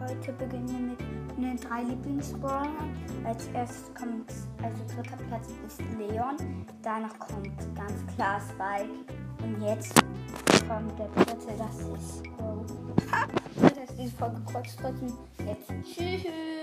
heute beginnen mit den drei Lieblingsbrawlern. Als erstes kommt, also dritter Platz ist Leon. Danach kommt ganz klar Spike. Und jetzt kommt der dritte, das ist Bo. Oh, das ist diese Folge kurz drücken. Jetzt tschüss.